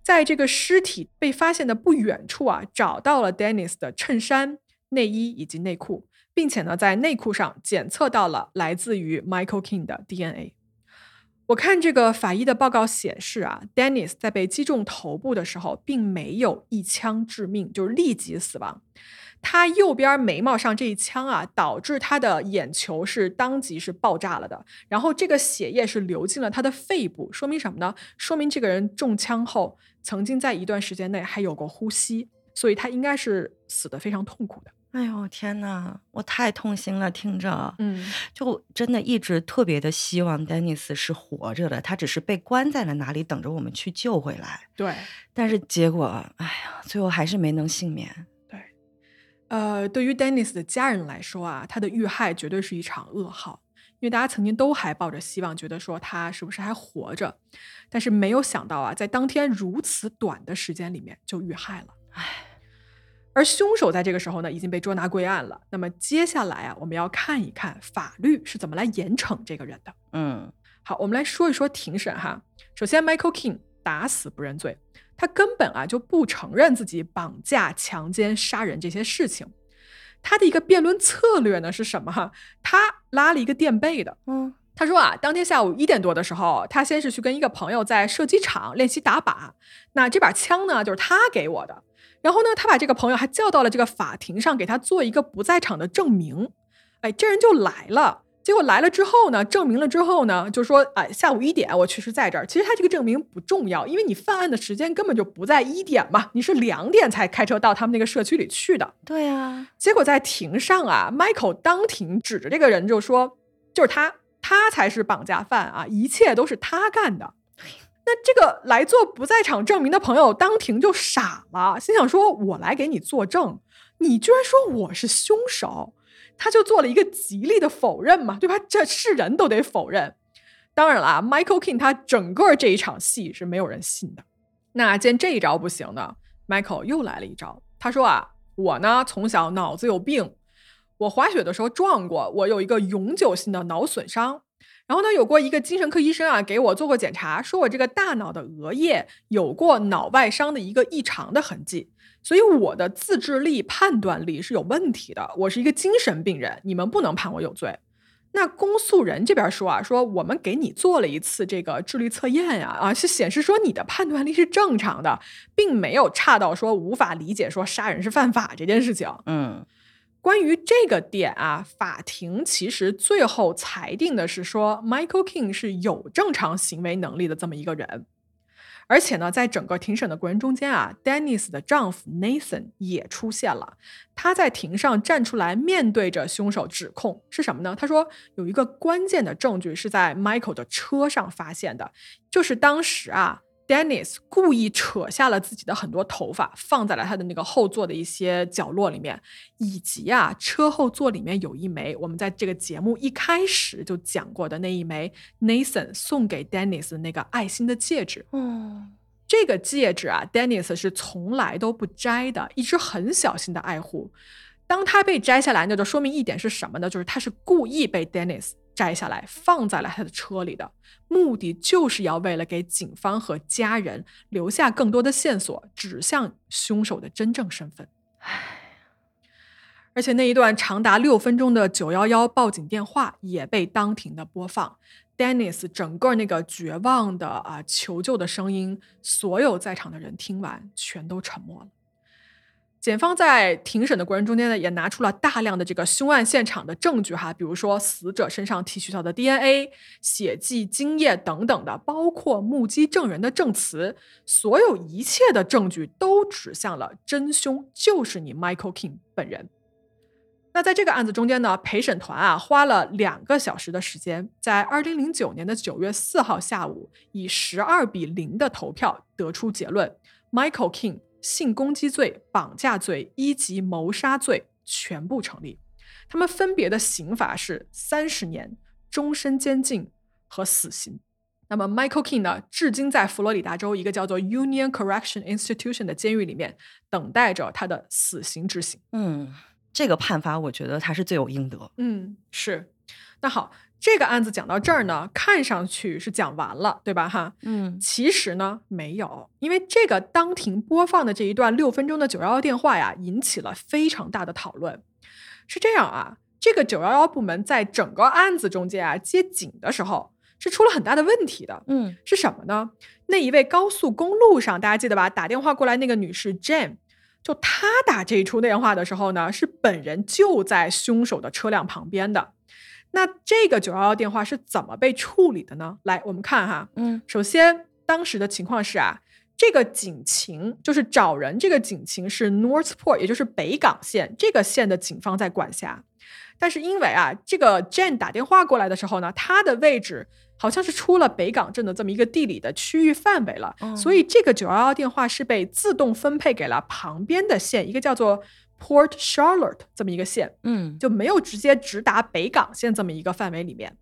在这个尸体被发现的不远处啊，找到了 Dennis 的衬衫、内衣以及内裤，并且呢在内裤上检测到了来自于 Michael King 的 DNA。我看这个法医的报告显示啊，Dennis 在被击中头部的时候，并没有一枪致命，就是立即死亡。他右边眉毛上这一枪啊，导致他的眼球是当即是爆炸了的。然后这个血液是流进了他的肺部，说明什么呢？说明这个人中枪后曾经在一段时间内还有过呼吸，所以他应该是死的非常痛苦的。哎呦天哪，我太痛心了，听着，嗯，就真的一直特别的希望 Dennis 是活着的，他只是被关在了哪里，等着我们去救回来。对，但是结果，哎呀，最后还是没能幸免。对，呃，对于 Dennis 的家人来说啊，他的遇害绝对是一场噩耗，因为大家曾经都还抱着希望，觉得说他是不是还活着，但是没有想到啊，在当天如此短的时间里面就遇害了。唉。而凶手在这个时候呢，已经被捉拿归案了。那么接下来啊，我们要看一看法律是怎么来严惩这个人的。嗯，好，我们来说一说庭审哈。首先，Michael King 打死不认罪，他根本啊就不承认自己绑架、强奸、杀人这些事情。他的一个辩论策略呢是什么哈？他拉了一个垫背的。嗯，他说啊，当天下午一点多的时候，他先是去跟一个朋友在射击场练习打靶。那这把枪呢，就是他给我的。然后呢，他把这个朋友还叫到了这个法庭上，给他做一个不在场的证明。哎，这人就来了。结果来了之后呢，证明了之后呢，就说，哎，下午一点我确实在这儿。其实他这个证明不重要，因为你犯案的时间根本就不在一点嘛，你是两点才开车到他们那个社区里去的。对啊。结果在庭上啊，Michael 当庭指着这个人就说，就是他，他才是绑架犯啊，一切都是他干的。那这个来做不在场证明的朋友当庭就傻了，心想说：“我来给你作证，你居然说我是凶手。”他就做了一个极力的否认嘛，对吧？这是人都得否认。当然了，Michael King 他整个这一场戏是没有人信的。那见这一招不行呢，Michael 又来了一招。他说：“啊，我呢从小脑子有病，我滑雪的时候撞过，我有一个永久性的脑损伤。”然后呢，有过一个精神科医生啊，给我做过检查，说我这个大脑的额叶有过脑外伤的一个异常的痕迹，所以我的自制力、判断力是有问题的。我是一个精神病人，你们不能判我有罪。那公诉人这边说啊，说我们给你做了一次这个智力测验呀，啊，是显示说你的判断力是正常的，并没有差到说无法理解说杀人是犯法这件事情。嗯。关于这个点啊，法庭其实最后裁定的是说，Michael King 是有正常行为能力的这么一个人，而且呢，在整个庭审的过程中间啊，Dennis 的丈夫 Nathan 也出现了，他在庭上站出来面对着凶手指控是什么呢？他说有一个关键的证据是在 Michael 的车上发现的，就是当时啊。Dennis 故意扯下了自己的很多头发，放在了他的那个后座的一些角落里面，以及啊，车后座里面有一枚我们在这个节目一开始就讲过的那一枚 Nathan 送给 Dennis 的那个爱心的戒指。嗯，这个戒指啊，Dennis 是从来都不摘的，一直很小心的爱护。当他被摘下来，那就说明一点是什么呢？就是他是故意被 Dennis。摘下来放在了他的车里的目的，就是要为了给警方和家人留下更多的线索，指向凶手的真正身份。唉，而且那一段长达六分钟的九幺幺报警电话也被当庭的播放。Dennis 整个那个绝望的啊求救的声音，所有在场的人听完全都沉默了。检方在庭审的过程中间呢，也拿出了大量的这个凶案现场的证据哈，比如说死者身上提取到的 DNA、血迹、精液等等的，包括目击证人的证词，所有一切的证据都指向了真凶就是你 Michael King 本人。那在这个案子中间呢，陪审团啊花了两个小时的时间，在二零零九年的九月四号下午，以十二比零的投票得出结论：Michael King 性攻击罪、绑架罪、一级谋杀罪全部成立。他们分别的刑罚是三十年、终身监禁和死刑。那么 Michael King 呢，至今在佛罗里达州一个叫做 Union Correction Institution 的监狱里面等待着他的死刑执行。嗯，这个判罚我觉得他是罪有应得。嗯，是。那好，这个案子讲到这儿呢，看上去是讲完了，对吧？哈，嗯其实呢没有，因为这个当庭播放的这一段六分钟的九幺幺电话呀，引起了非常大的讨论。是这样啊，这个九幺幺部门在整个案子中间啊接警的时候是出了很大的问题的。嗯是什么呢？那一位高速公路上，大家记得吧？打电话过来那个女士 Jane，就她打这一出电话的时候呢，是本人就在凶手的车辆旁边的。那这个九幺幺电话是怎么被处理的呢？来，我们看哈，嗯首先当时的情况是啊，这个警情就是找人，这个警情是 Northport，也就是北港县这个县的警方在管辖。但是因为啊，这个 Jane 打电话过来的时候呢，他的位置好像是出了北港镇的这么一个地理的区域范围了，哦所以这个九幺幺电话是被自动分配给了旁边的县，一个叫做 Port Charlotte 这么一个县。嗯就没有直接直达北港县这么一个范围里面。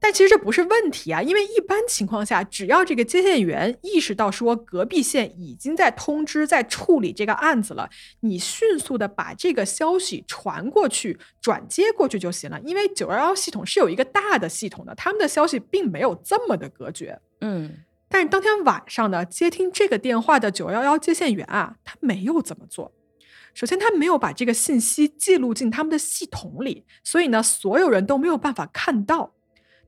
但其实这不是问题啊，因为一般情况下，只要这个接线员意识到说隔壁县已经在通知、在处理这个案子了，你迅速的把这个消息传过去、转接过去就行了。因为九幺幺系统是有一个大的系统的，他们的消息并没有这么的隔绝。嗯但是当天晚上呢，接听这个电话的九幺幺接线员啊，他没有怎么做。首先，他没有把这个信息记录进他们的系统里，所以呢，所有人都没有办法看到。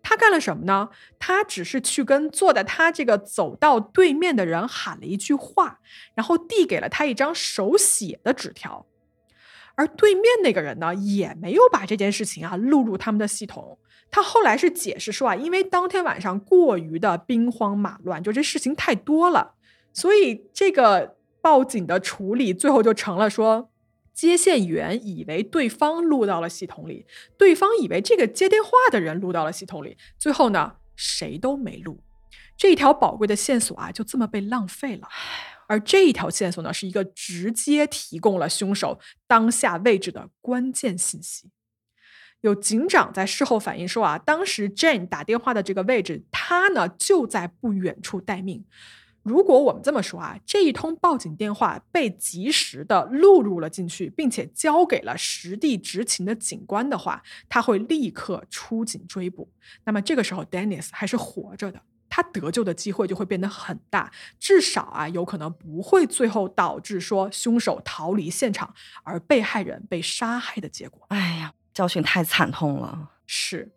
他干了什么呢？他只是去跟坐在他这个走道对面的人喊了一句话，然后递给了他一张手写的纸条。而对面那个人呢，也没有把这件事情啊录入他们的系统。他后来是解释说啊，因为当天晚上过于的兵荒马乱，就这事情太多了，所以这个报警的处理最后就成了说，接线员以为对方录到了系统里，对方以为这个接电话的人录到了系统里，最后呢，谁都没录。这一条宝贵的线索啊，就这么被浪费了。而这一条线索呢，是一个直接提供了凶手当下位置的关键信息。有警长在事后反映说啊，当时 Jane 打电话的这个位置，他呢就在不远处待命。如果我们这么说啊，这一通报警电话被及时的录入了进去，并且交给了实地执勤的警官的话，他会立刻出警追捕。那么这个时候，Dennis 还是活着的，他得救的机会就会变得很大，至少啊，有可能不会最后导致说凶手逃离现场，而被害人被杀害的结果。哎呀，教训太惨痛了。是，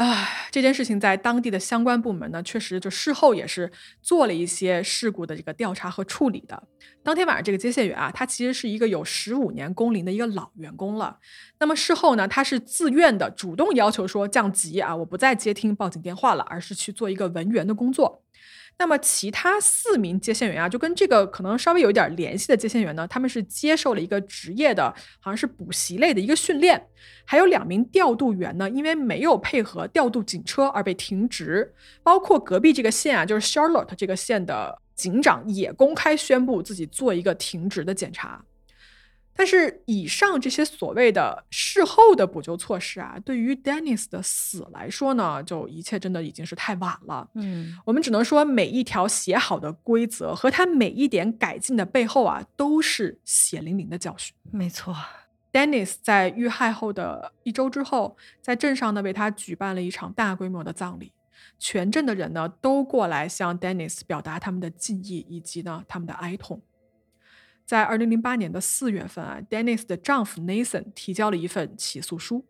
唉，这件事情在当地的相关部门呢，确实就事后也是做了一些事故的这个调查和处理的。当天晚上，这个接线员啊，他其实是一个有十五年工龄的一个老员工了。那么事后呢，他是自愿的，主动要求说降级啊，我不再接听报警电话了，而是去做一个文员的工作。那么其他四名接线员啊，就跟这个可能稍微有一点联系的接线员呢，他们是接受了一个职业的，好像是补习类的一个训练。还有两名调度员呢，因为没有配合调度警车而被停职。包括隔壁这个县啊，就是 Charlotte 这个县的警长也公开宣布自己做一个停职的检查。但是以上这些所谓的事后的补救措施啊，对于 Dennis 的死来说呢，就一切真的已经是太晚了。嗯我们只能说，每一条写好的规则和他每一点改进的背后啊，都是血淋淋的教训。没错。Dennis 在遇害后的一周之后，在镇上呢为他举办了一场大规模的葬礼，全镇的人呢都过来向 Dennis 表达他们的敬意以及呢他们的哀痛。在二零零八年的四月份啊，Dennis 的丈夫 Nathan 提交了一份起诉书，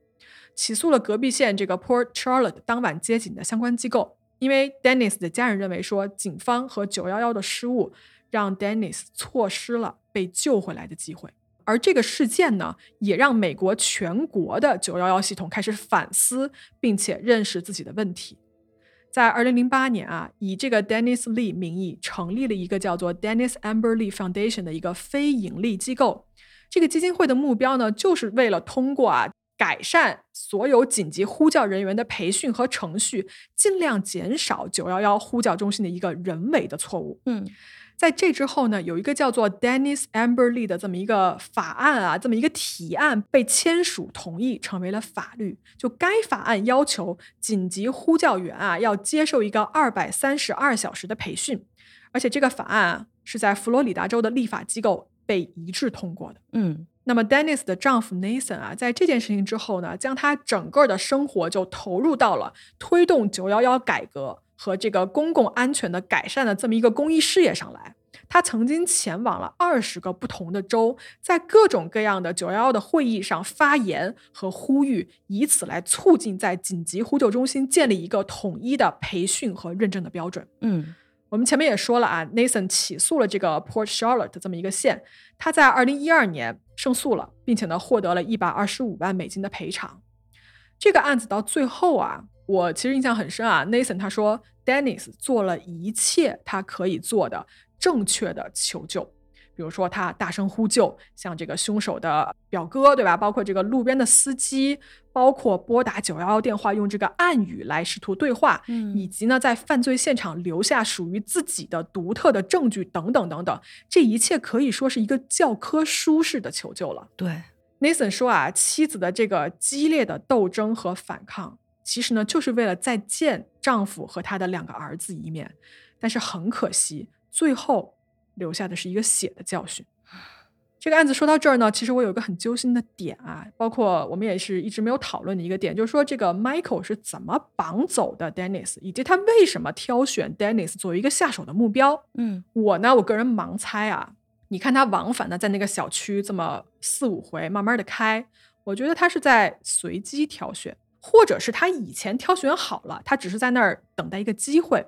起诉了隔壁县这个 Port Charlotte 当晚接警的相关机构，因为 Dennis 的家人认为说，警方和九幺幺的失误让 Dennis 错失了被救回来的机会。而这个事件呢，也让美国全国的911系统开始反思，并且认识自己的问题。在二零零八年啊，以这个 Dennis Lee 名义成立了一个叫做 Dennis Amber Lee Foundation 的一个非盈利机构。这个基金会的目标呢，就是为了通过啊改善所有紧急呼叫人员的培训和程序，尽量减少九幺幺呼叫中心的一个人为的错误。嗯在这之后呢，有一个叫做 Dennis Amber Lee 的这么一个法案啊，这么一个提案被签署同意，成为了法律。就该法案要求紧急呼叫员啊要接受一个二百三十二小时的培训，而且这个法案啊是在佛罗里达州的立法机构被一致通过的。嗯那么，Dennis 的丈夫 Nathan 啊，在这件事情之后呢，将他整个的生活就投入到了推动911改革和这个公共安全的改善的这么一个公益事业上来。他曾经前往了二十个不同的州，在各种各样的九幺幺的会议上发言和呼吁，以此来促进在紧急呼救中心建立一个统一的培训和认证的标准。嗯我们前面也说了啊，Nathan 起诉了这个 Port Charlotte 这么一个县，他在二零一二年胜诉了，并且呢获得了一百二十五万美金的赔偿。这个案子到最后啊，我其实印象很深啊。Nathan 他说，Dennis 做了一切他可以做的正确的求救，比如说他大声呼救，像这个凶手的表哥对吧？包括这个路边的司机，包括拨打九幺幺电话用这个暗语来试图对话，嗯以及呢在犯罪现场留下属于自己的独特的证据等等等等，这一切可以说是一个教科书式的求救了。对，Nathan 说啊，妻子的这个激烈的斗争和反抗，其实呢，就是为了再见丈夫和他的两个儿子一面。但是很可惜，最后留下的是一个血的教训。这个案子说到这儿呢，其实我有一个很揪心的点啊，包括我们也是一直没有讨论的一个点，就是说这个 Michael 是怎么绑走的 Dennis，以及他为什么挑选 Dennis 作为一个下手的目标。嗯我呢，我个人盲猜啊，你看他往返的在那个小区这么四五回，慢慢的开，我觉得他是在随机挑选，或者是他以前挑选好了，他只是在那儿等待一个机会。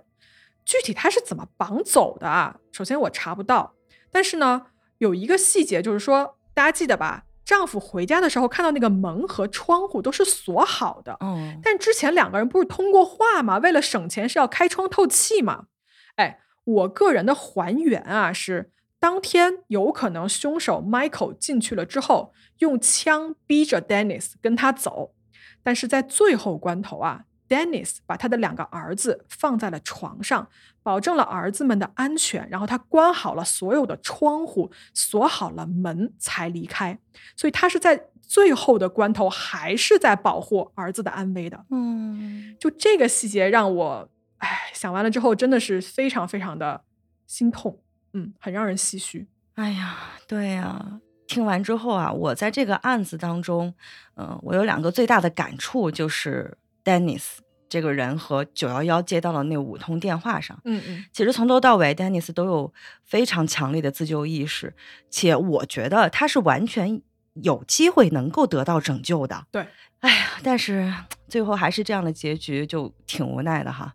具体他是怎么绑走的啊？首先我查不到，但是呢，有一个细节就是说，大家记得吧？丈夫回家的时候看到那个门和窗户都是锁好的，嗯但之前两个人不是通过话吗？为了省钱是要开窗透气嘛？哎，我个人的还原啊是，当天有可能凶手 Michael 进去了之后，用枪逼着 Dennis 跟他走，但是在最后关头啊，Dennis 把他的两个儿子放在了床上，保证了儿子们的安全，然后他关好了所有的窗户，锁好了门才离开。所以他是在最后的关头还是在保护儿子的安危的。嗯就这个细节让我，哎，想完了之后真的是非常非常的心痛，嗯，很让人唏嘘。哎呀，对呀、听完之后啊，我在这个案子当中，嗯、我有两个最大的感触，就是 Dennis 这个人和九幺幺接到了那五通电话上，嗯嗯其实从头到尾，Dennis 都有非常强烈的自救意识，且我觉得他是完全有机会能够得到拯救的。对，哎呀，但是最后还是这样的结局，就挺无奈的哈。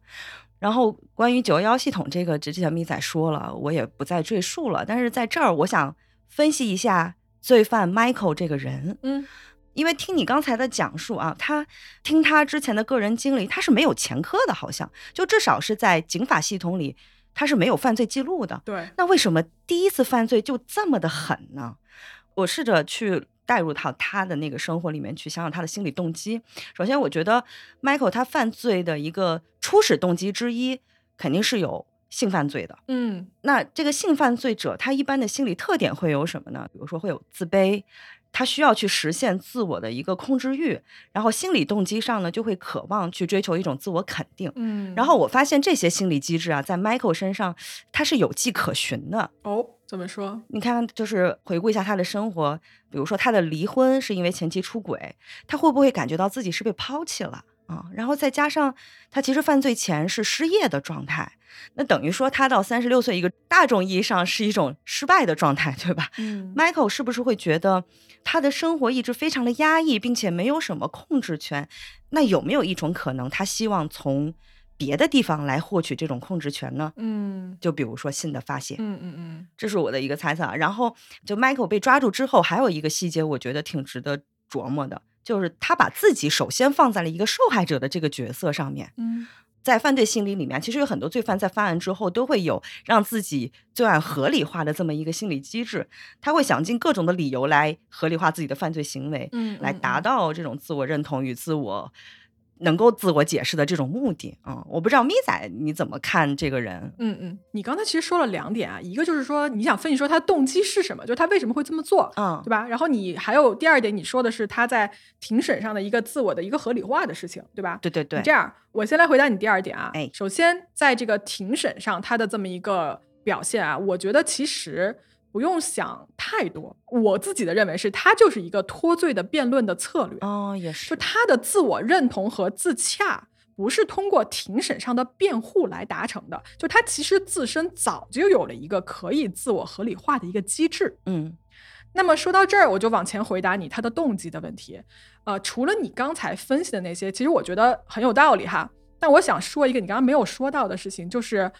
然后关于九幺幺系统这个，这之前咪仔说了，我也不再赘述了。但是在这儿，我想分析一下罪犯 Michael 这个人，嗯因为听你刚才的讲述啊，他听他之前的个人经历，他是没有前科的，好像就至少是在警法系统里，他是没有犯罪记录的。对，那为什么第一次犯罪就这么的狠呢？我试着去带入到他的那个生活里面去，想想他的心理动机。首先，我觉得 Michael 他犯罪的一个初始动机之一，肯定是有性犯罪的。嗯那这个性犯罪者，他一般的心理特点会有什么呢？比如说会有自卑，他需要去实现自我的一个控制欲，然后心理动机上呢，就会渴望去追求一种自我肯定。嗯，然后我发现这些心理机制啊，在 Michael 身上，他是有迹可循的。哦，怎么说？你看，就是回顾一下他的生活，比如说他的离婚是因为前妻出轨，他会不会感觉到自己是被抛弃了啊？然后再加上他其实犯罪前是失业的状态，那等于说他到三十六岁，一个大众意义上是一种失败的状态，对吧？嗯 Michael 是不是会觉得他的生活一直非常的压抑，并且没有什么控制权？那有没有一种可能，他希望从别的地方来获取这种控制权呢？嗯就比如说信的发泄，嗯嗯嗯这是我的一个猜测啊。然后就 Michael 被抓住之后，还有一个细节，我觉得挺值得琢磨的，就是他把自己首先放在了一个受害者的这个角色上面。嗯。在犯罪心理里面，其实有很多罪犯在犯案之后都会有让自己罪案合理化的这么一个心理机制，他会想尽各种的理由来合理化自己的犯罪行为，嗯，来达到这种自我认同与自我能够自我解释的这种目的啊、嗯我不知道咪仔你怎么看这个人？嗯嗯，你刚才其实说了两点啊，一个就是说你想分析说他的动机是什么，就是他为什么会这么做，嗯对吧？然后你还有第二点，你说的是他在庭审上的一个自我的一个合理化的事情，对吧？对对对你这，样，我先来回答你第二点啊。哎首先在这个庭审上，他的这么一个表现啊，我觉得其实不用想太多。我自己的认为是，他就是一个脱罪的辩论的策略。哦，也是就他的自我认同和自洽不是通过庭审上的辩护来达成的，就他其实自身早就有了一个可以自我合理化的一个机制。嗯那么说到这儿，我就往前回答你他的动机的问题。呃，除了你刚才分析的那些，其实我觉得很有道理哈。但我想说一个你刚刚没有说到的事情，就是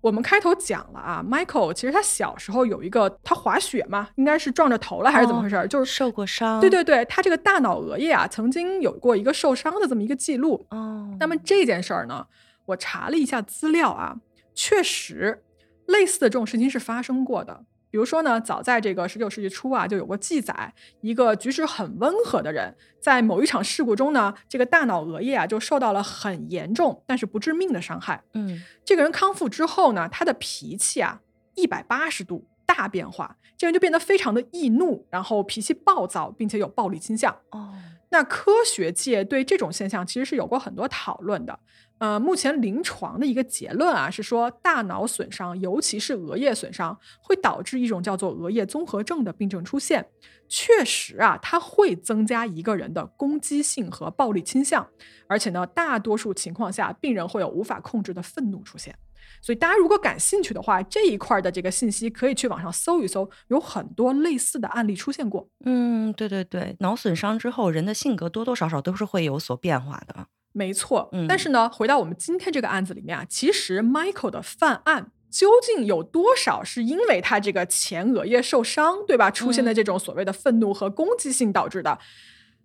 我们开头讲了啊，Michael 其实他小时候有一个他滑雪嘛，应该是撞着头了还是怎么回事儿？就是受过伤，对对对，他这个大脑额叶啊，曾经有过一个受伤的这么一个记录。哦，那么这件事儿呢，我查了一下资料啊，确实类似的这种事情是发生过的。比如说呢，早在这个十九世纪初啊，就有过记载，一个举止很温和的人，在某一场事故中呢，这个大脑额叶啊就受到了很严重但是不致命的伤害。嗯这个人康复之后呢，他的脾气啊一百八十度大变化，这人就变得非常的易怒，然后脾气暴躁，并且有暴力倾向。哦那科学界对这种现象其实是有过很多讨论的。呃，目前临床的一个结论啊是说，大脑损伤，尤其是额叶损伤，会导致一种叫做额叶综合症的病症出现。确实啊，它会增加一个人的攻击性和暴力倾向，而且呢，大多数情况下，病人会有无法控制的愤怒出现。所以大家如果感兴趣的话，这一块的这个信息可以去网上搜一搜，有很多类似的案例出现过。嗯，对对对，脑损伤之后，人的性格多多少少都是会有所变化的。没错，嗯。但是呢，回到我们今天这个案子里面啊，其实 Michael 的犯案究竟有多少是因为他这个前额叶受伤，对吧？出现的这种所谓的愤怒和攻击性导致的，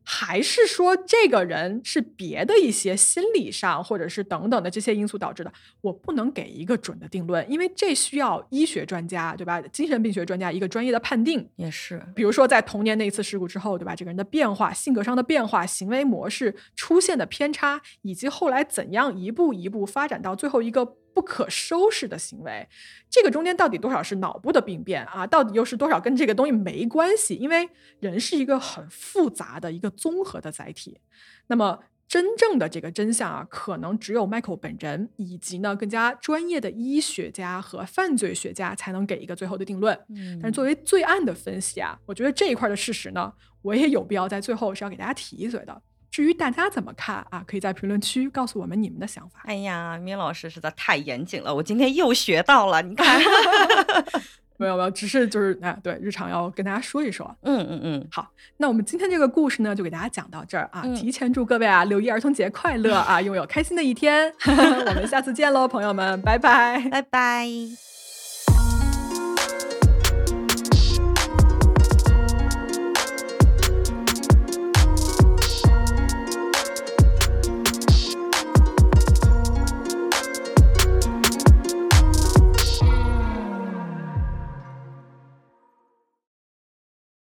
还是说这个人是别的一些心理上或者是等等的这些因素导致的？我不能给一个准的定论，因为这需要医学专家，对吧？精神病学专家一个专业的判定。也是，比如说，在童年那一次事故之后，对吧？这个人的变化、性格上的变化、行为模式出现的偏差，以及后来怎样一步一步发展到最后一个不可收拾的行为，这个中间到底多少是脑部的病变啊？到底又是多少跟这个东西没关系？因为人是一个很复杂的一个综合的载体。那么。真正的这个真相啊，可能只有 Michael 本人以及呢更加专业的医学家和犯罪学家才能给一个最后的定论。嗯但是作为罪案的分析啊，我觉得这一块的事实呢，我也有必要在最后是要给大家提一嘴的。至于大家怎么看啊，可以在评论区告诉我们你们的想法。哎呀，米老师实在太严谨了，我今天又学到了。你看 没有没有，只是就是啊，对，日常要跟大家说一说。嗯嗯嗯，好，那我们今天这个故事呢，就给大家讲到这儿啊。嗯提前祝各位啊，六一儿童节快乐啊，拥有开心的一天。我们下次见喽，朋友们，拜拜。拜拜。